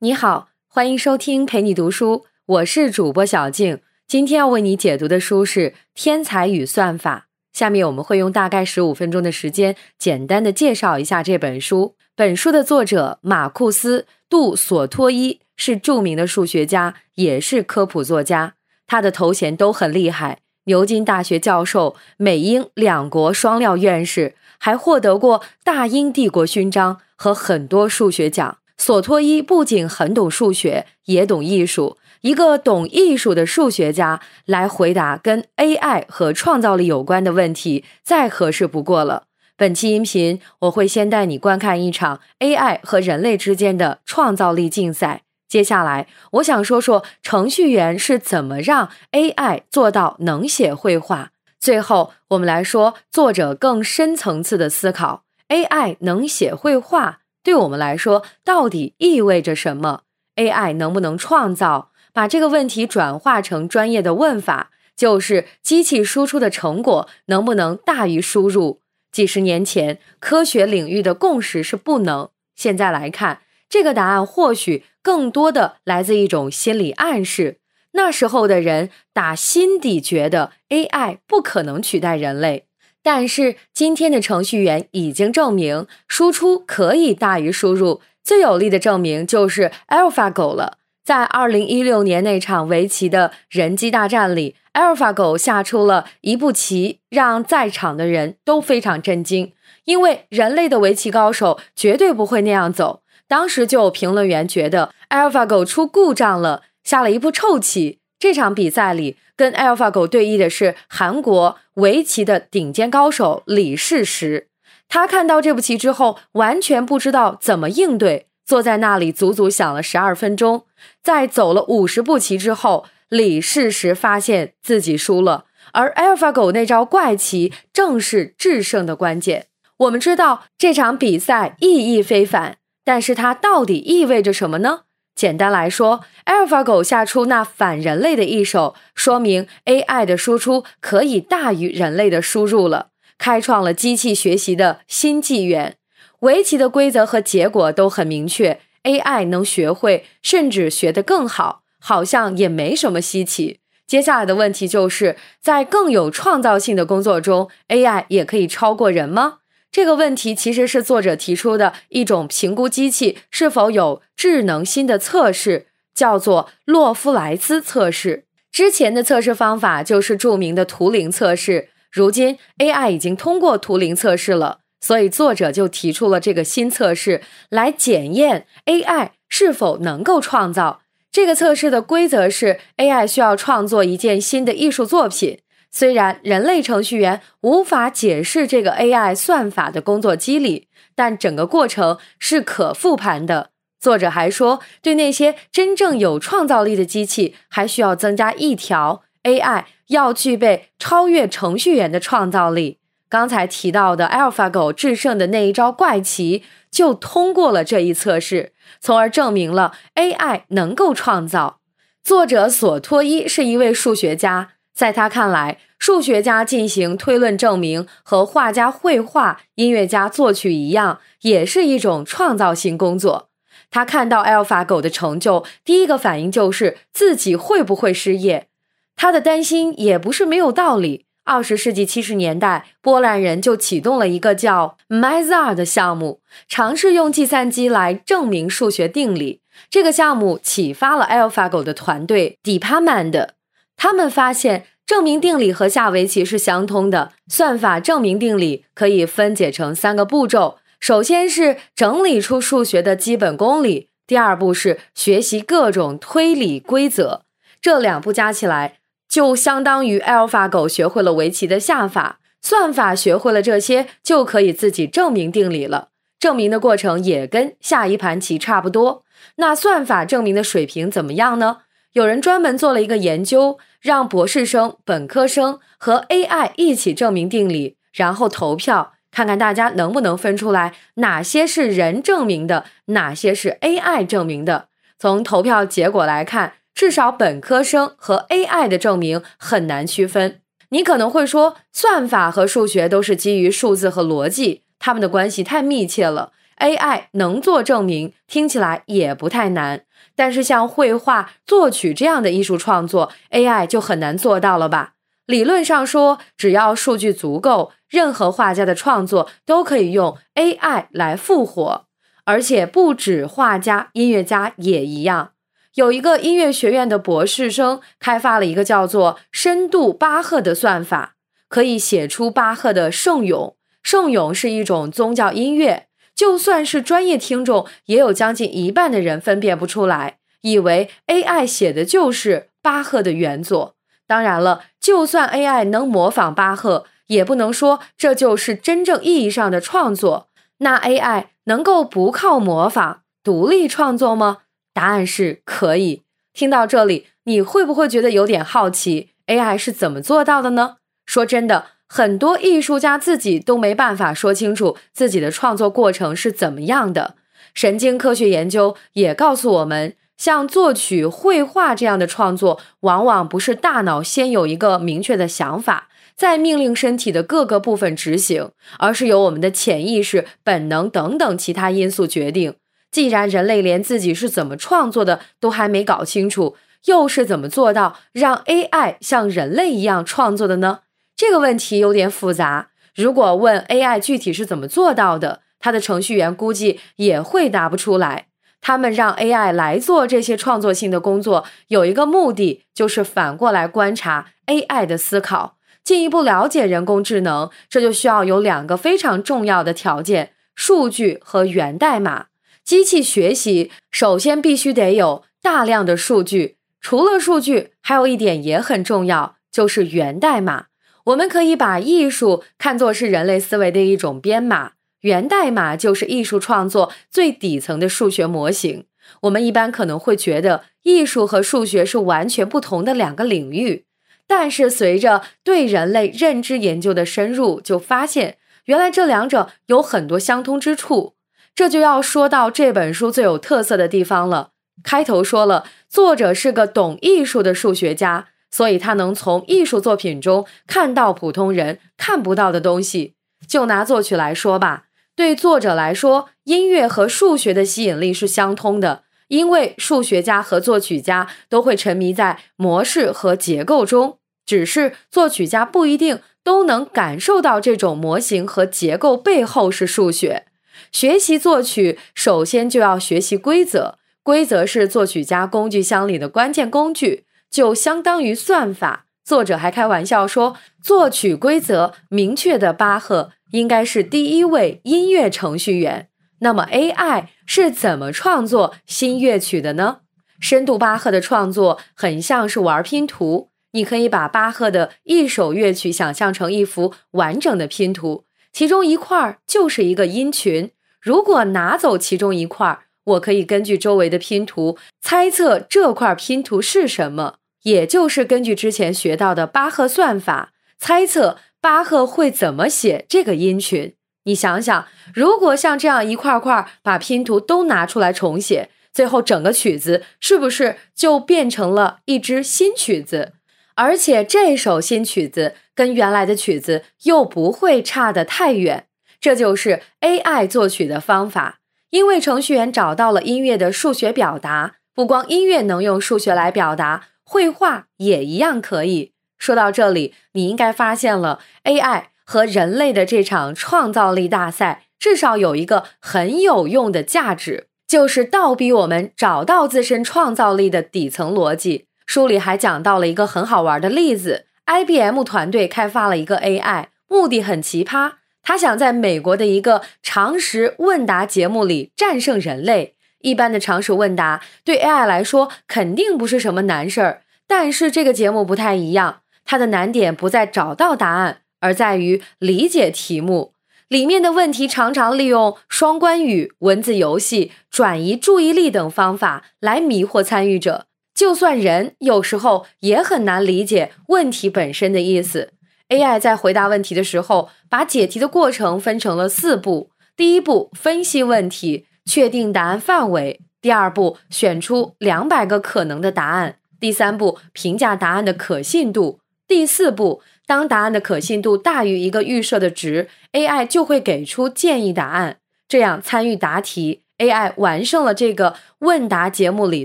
你好，欢迎收听陪你读书，我是主播小静。今天要为你解读的书是《天才与算法》。下面我们会用大概十五分钟的时间，简单的介绍一下这本书。本书的作者马库斯·杜索托伊是著名的数学家，也是科普作家。他的头衔都很厉害：牛津大学教授、美英两国双料院士，还获得过大英帝国勋章和很多数学奖。索托伊不仅很懂数学，也懂艺术。一个懂艺术的数学家来回答跟 AI 和创造力有关的问题，再合适不过了。本期音频我会先带你观看一场 AI 和人类之间的创造力竞赛。接下来，我想说说程序员是怎么让 AI 做到能写绘画。最后，我们来说作者更深层次的思考：AI 能写绘画。对我们来说，到底意味着什么？AI 能不能创造？把这个问题转化成专业的问法，就是机器输出的成果能不能大于输入？几十年前，科学领域的共识是不能。现在来看，这个答案或许更多的来自一种心理暗示。那时候的人打心底觉得 AI 不可能取代人类。但是今天的程序员已经证明，输出可以大于输入。最有力的证明就是 AlphaGo 了。在2016年那场围棋的人机大战里，AlphaGo 下出了一步棋，让在场的人都非常震惊，因为人类的围棋高手绝对不会那样走。当时就有评论员觉得 AlphaGo 出故障了，下了一步臭棋。这场比赛里。跟 AlphaGo 对弈的是韩国围棋的顶尖高手李世石。他看到这步棋之后，完全不知道怎么应对，坐在那里足足想了十二分钟。在走了五十步棋之后，李世石发现自己输了。而 AlphaGo 那招怪棋正是制胜的关键。我们知道这场比赛意义非凡，但是它到底意味着什么呢？简单来说，AlphaGo 下出那反人类的一手，说明 AI 的输出可以大于人类的输入了，开创了机器学习的新纪元。围棋的规则和结果都很明确，AI 能学会，甚至学得更好，好像也没什么稀奇。接下来的问题就是在更有创造性的工作中，AI 也可以超过人吗？这个问题其实是作者提出的一种评估机器是否有智能心的测试，叫做洛夫莱斯测试。之前的测试方法就是著名的图灵测试，如今 AI 已经通过图灵测试了，所以作者就提出了这个新测试来检验 AI 是否能够创造。这个测试的规则是，AI 需要创作一件新的艺术作品。虽然人类程序员无法解释这个 AI 算法的工作机理，但整个过程是可复盘的。作者还说，对那些真正有创造力的机器，还需要增加一条：AI 要具备超越程序员的创造力。刚才提到的 AlphaGo 制胜的那一招怪棋，就通过了这一测试，从而证明了 AI 能够创造。作者索托伊是一位数学家。在他看来，数学家进行推论证明和画家绘画、音乐家作曲一样，也是一种创造性工作。他看到 AlphaGo 的成就，第一个反应就是自己会不会失业。他的担心也不是没有道理。二十世纪七十年代，波兰人就启动了一个叫 Mazar 的项目，尝试用计算机来证明数学定理。这个项目启发了 AlphaGo 的团队 Department。他们发现，证明定理和下围棋是相通的。算法证明定理可以分解成三个步骤：首先是整理出数学的基本公理；第二步是学习各种推理规则。这两步加起来，就相当于 AlphaGo 学会了围棋的下法。算法学会了这些，就可以自己证明定理了。证明的过程也跟下一盘棋差不多。那算法证明的水平怎么样呢？有人专门做了一个研究。让博士生、本科生和 AI 一起证明定理，然后投票，看看大家能不能分出来哪些是人证明的，哪些是 AI 证明的。从投票结果来看，至少本科生和 AI 的证明很难区分。你可能会说，算法和数学都是基于数字和逻辑，它们的关系太密切了，AI 能做证明，听起来也不太难。但是像绘画、作曲这样的艺术创作，AI 就很难做到了吧？理论上说，只要数据足够，任何画家的创作都可以用 AI 来复活。而且不止画家，音乐家也一样。有一个音乐学院的博士生开发了一个叫做“深度巴赫”的算法，可以写出巴赫的圣咏。圣咏是一种宗教音乐，就算是专业听众，也有将近一半的人分辨不出来，以为 AI 写的就是巴赫的原作。当然了，就算 AI 能模仿巴赫，也不能说这就是真正意义上的创作。那 AI 能够不靠模仿独立创作吗？答案是可以。听到这里，你会不会觉得有点好奇？AI 是怎么做到的呢？说真的，很多艺术家自己都没办法说清楚自己的创作过程是怎么样的。神经科学研究也告诉我们，像作曲、绘画这样的创作，往往不是大脑先有一个明确的想法，再命令身体的各个部分执行，而是由我们的潜意识、本能等等其他因素决定。既然人类连自己是怎么创作的都还没搞清楚，又是怎么做到让 AI 像人类一样创作的呢？这个问题有点复杂。如果问 AI 具体是怎么做到的，它的程序员估计也会答不出来。他们让 AI 来做这些创作性的工作，有一个目的，就是反过来观察 AI 的思考，进一步了解人工智能。这就需要有两个非常重要的条件：数据和源代码。机器学习首先必须得有大量的数据，除了数据，还有一点也很重要，就是源代码。我们可以把艺术看作是人类思维的一种编码，源代码就是艺术创作最底层的数学模型。我们一般可能会觉得艺术和数学是完全不同的两个领域，但是随着对人类认知研究的深入，就发现原来这两者有很多相通之处。这就要说到这本书最有特色的地方了。开头说了，作者是个懂艺术的数学家，所以他能从艺术作品中看到普通人看不到的东西。就拿作曲来说吧，对作者来说，音乐和数学的吸引力是相通的，因为数学家和作曲家都会沉迷在模式和结构中，只是作曲家不一定都能感受到这种模型和结构背后是数学。学习作曲，首先就要学习规则。规则是作曲家工具箱里的关键工具，就相当于算法。作者还开玩笑说，作曲规则明确的巴赫应该是第一位音乐程序员。那么 AI 是怎么创作新乐曲的呢？深度巴赫的创作很像是玩拼图，你可以把巴赫的一首乐曲想象成一幅完整的拼图。其中一块就是一个音群，如果拿走其中一块，我可以根据周围的拼图猜测这块拼图是什么，也就是根据之前学到的巴赫算法猜测巴赫会怎么写这个音群。你想想，如果像这样一块块把拼图都拿出来重写，最后整个曲子是不是就变成了一支新曲子？而且这首新曲子跟原来的曲子又不会差得太远，这就是 AI 作曲的方法。因为程序员找到了音乐的数学表达，不光音乐能用数学来表达，绘画也一样可以。说到这里，你应该发现了 AI 和人类的这场创造力大赛，至少有一个很有用的价值，就是倒逼我们找到自身创造力的底层逻辑。书里还讲到了一个很好玩的例子：IBM 团队开发了一个 AI，目的很奇葩，他想在美国的一个常识问答节目里战胜人类。一般的常识问答对 AI 来说肯定不是什么难事儿，但是这个节目不太一样，它的难点不在找到答案，而在于理解题目。里面的问题常常利用双关语、文字游戏、转移注意力等方法来迷惑参与者。就算人有时候也很难理解问题本身的意思。AI 在回答问题的时候，把解题的过程分成了四步：第一步，分析问题，确定答案范围；第二步，选出两百个可能的答案；第三步，评价答案的可信度；第四步，当答案的可信度大于一个预设的值，AI 就会给出建议答案。这样参与答题 AI 完胜了这个问答节目里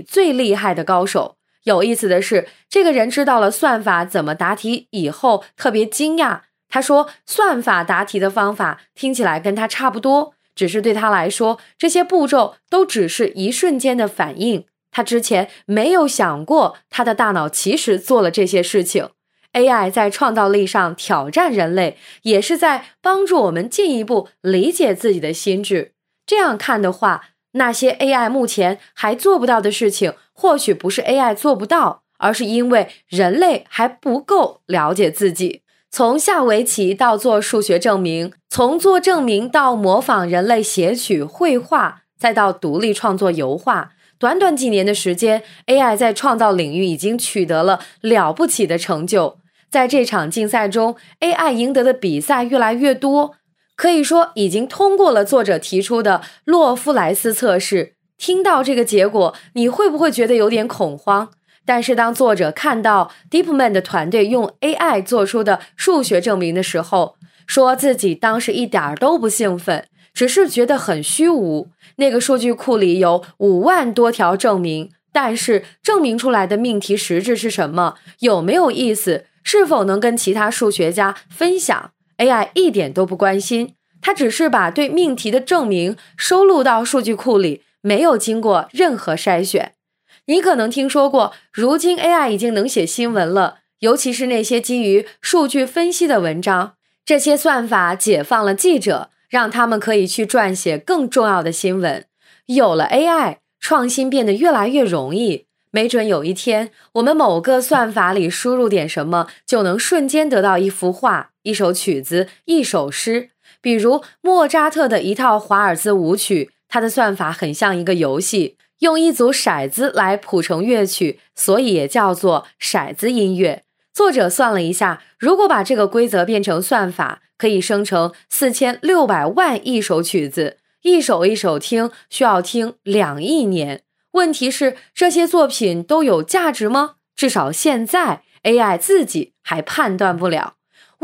最厉害的高手。有意思的是，这个人知道了算法怎么答题以后，特别惊讶。他说：“算法答题的方法听起来跟他差不多，只是对他来说，这些步骤都只是一瞬间的反应。他之前没有想过，他的大脑其实做了这些事情。AI 在创造力上挑战人类，也是在帮助我们进一步理解自己的心智。”这样看的话，那些 AI 目前还做不到的事情，或许不是 AI 做不到，而是因为人类还不够了解自己。从下围棋到做数学证明，从做证明到模仿人类写曲绘画，再到独立创作油画，短短几年的时间，AI 在创造领域已经取得了了不起的成就。在这场竞赛中，AI 赢得的比赛越来越多。可以说已经通过了作者提出的洛夫莱斯测试。听到这个结果，你会不会觉得有点恐慌？但是当作者看到 DeepMind 团队用 AI 做出的数学证明的时候，说自己当时一点儿都不兴奋，只是觉得很虚无。那个数据库里有五万多条证明，但是证明出来的命题实质是什么？有没有意思？是否能跟其他数学家分享？AI 一点都不关心，它只是把对命题的证明收录到数据库里，没有经过任何筛选。你可能听说过，如今 AI 已经能写新闻了，尤其是那些基于数据分析的文章。这些算法解放了记者，让他们可以去撰写更重要的新闻。有了 AI，创新变得越来越容易。没准有一天，我们某个算法里输入点什么，就能瞬间得到一幅画、一首曲子、一首诗。比如莫扎特的一套华尔兹舞曲，它的算法很像一个游戏，用一组骰子来谱成乐曲，所以也叫做骰子音乐。作者算了一下，如果把这个规则变成算法，可以生成四千六百万亿首曲子，一首一首听，需要听两亿年。问题是这些作品都有价值吗？至少现在 AI 自己还判断不了。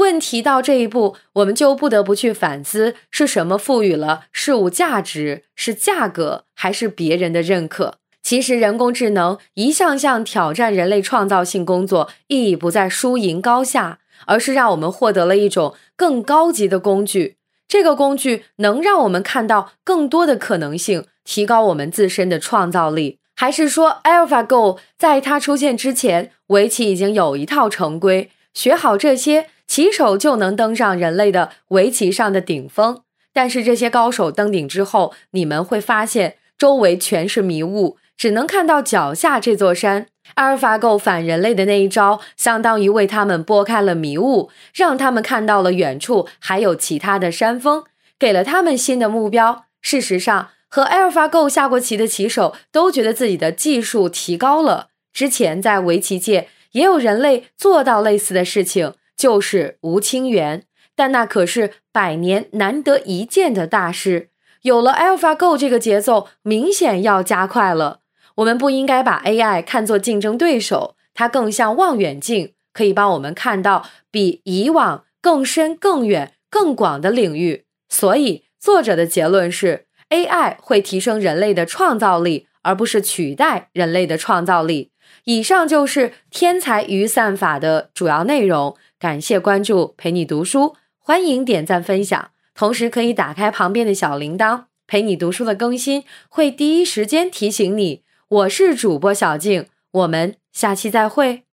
问题到这一步，我们就不得不去反思：是什么赋予了事物价值？是价格，还是别人的认可？其实，人工智能一项项挑战人类创造性工作，意义不在输赢高下，而是让我们获得了一种更高级的工具。这个工具能让我们看到更多的可能性。提高我们自身的创造力，还是说 AlphaGo 在它出现之前，围棋已经有一套成规，学好这些，棋手就能登上人类的围棋上的顶峰。但是这些高手登顶之后，你们会发现周围全是迷雾，只能看到脚下这座山。AlphaGo 反人类的那一招，相当于为他们拨开了迷雾，让他们看到了远处还有其他的山峰，给了他们新的目标。事实上。和 AlphaGo 下过棋的棋手都觉得自己的技术提高了。之前在围棋界也有人类做到类似的事情，就是吴清源，但那可是百年难得一见的大师。有了 AlphaGo 这个节奏明显要加快了。我们不应该把 AI 看作竞争对手，它更像望远镜，可以帮我们看到比以往更深、更远、更广的领域。所以作者的结论是。AI 会提升人类的创造力，而不是取代人类的创造力。以上就是天才与算法的主要内容。感谢关注，陪你读书，欢迎点赞分享，同时可以打开旁边的小铃铛，陪你读书的更新会第一时间提醒你。我是主播小静，我们下期再会。